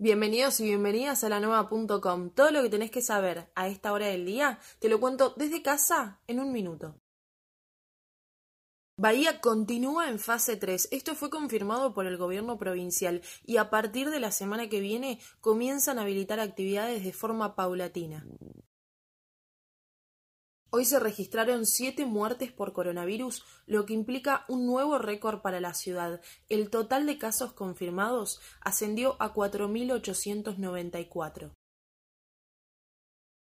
Bienvenidos y bienvenidas a la nueva.com. Todo lo que tenés que saber a esta hora del día te lo cuento desde casa en un minuto. Bahía continúa en fase 3. Esto fue confirmado por el gobierno provincial y a partir de la semana que viene comienzan a habilitar actividades de forma paulatina. Hoy se registraron siete muertes por coronavirus, lo que implica un nuevo récord para la ciudad. El total de casos confirmados ascendió a 4.894.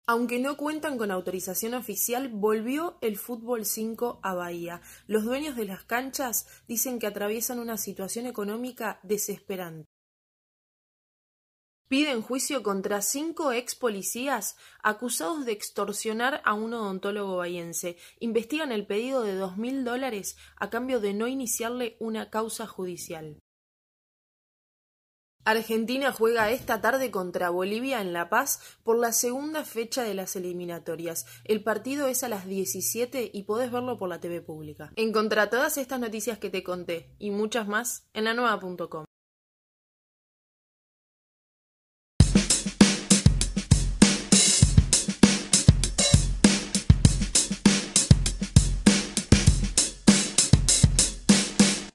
Aunque no cuentan con autorización oficial, volvió el fútbol 5 a Bahía. Los dueños de las canchas dicen que atraviesan una situación económica desesperante. Piden juicio contra cinco ex policías acusados de extorsionar a un odontólogo bahiense. Investigan el pedido de dos mil dólares a cambio de no iniciarle una causa judicial. Argentina juega esta tarde contra Bolivia en La Paz por la segunda fecha de las eliminatorias. El partido es a las 17 y podés verlo por la TV pública. Encontrá todas estas noticias que te conté y muchas más en la.